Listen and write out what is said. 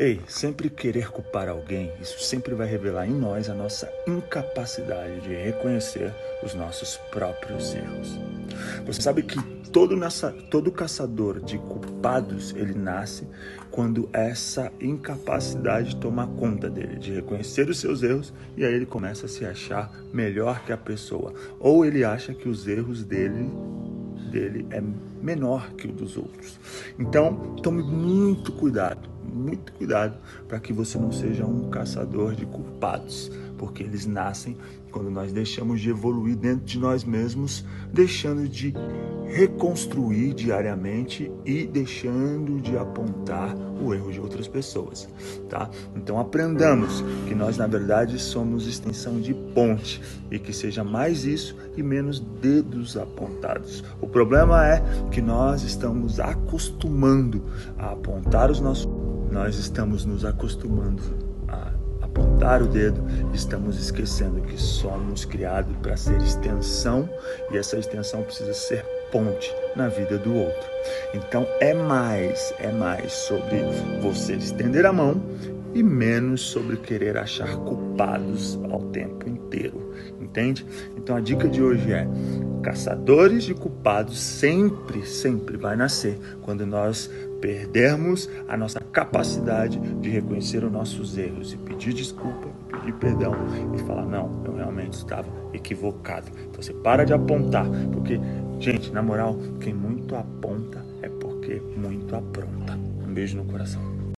Ei, sempre querer culpar alguém, isso sempre vai revelar em nós a nossa incapacidade de reconhecer os nossos próprios erros. Você sabe que todo, nessa, todo caçador de culpados ele nasce quando essa incapacidade toma conta dele, de reconhecer os seus erros e aí ele começa a se achar melhor que a pessoa. Ou ele acha que os erros dele dele é menor que o dos outros. Então, tome muito cuidado, muito cuidado para que você não seja um caçador de culpados, porque eles nascem quando nós deixamos de evoluir dentro de nós mesmos, deixando de reconstruir diariamente e deixando de apontar o erro de outras pessoas, tá? Então aprendamos que nós na verdade somos extensão de ponte e que seja mais isso e menos dedos apontados. O problema é que nós estamos acostumando a apontar os nossos nós estamos nos acostumando a apontar o dedo, estamos esquecendo que somos criados para ser extensão e essa extensão precisa ser ponte na vida do outro. Então é mais, é mais sobre você estender a mão e menos sobre querer achar culpados ao tempo inteiro, entende? Então a dica de hoje é: caçadores de culpados sempre, sempre vai nascer quando nós perdermos a nossa capacidade de reconhecer os nossos erros e pedir desculpa, pedir perdão e falar: não, eu realmente estava equivocado. Então você para de apontar, porque, gente, na moral, quem muito aponta é porque muito apronta. Um beijo no coração.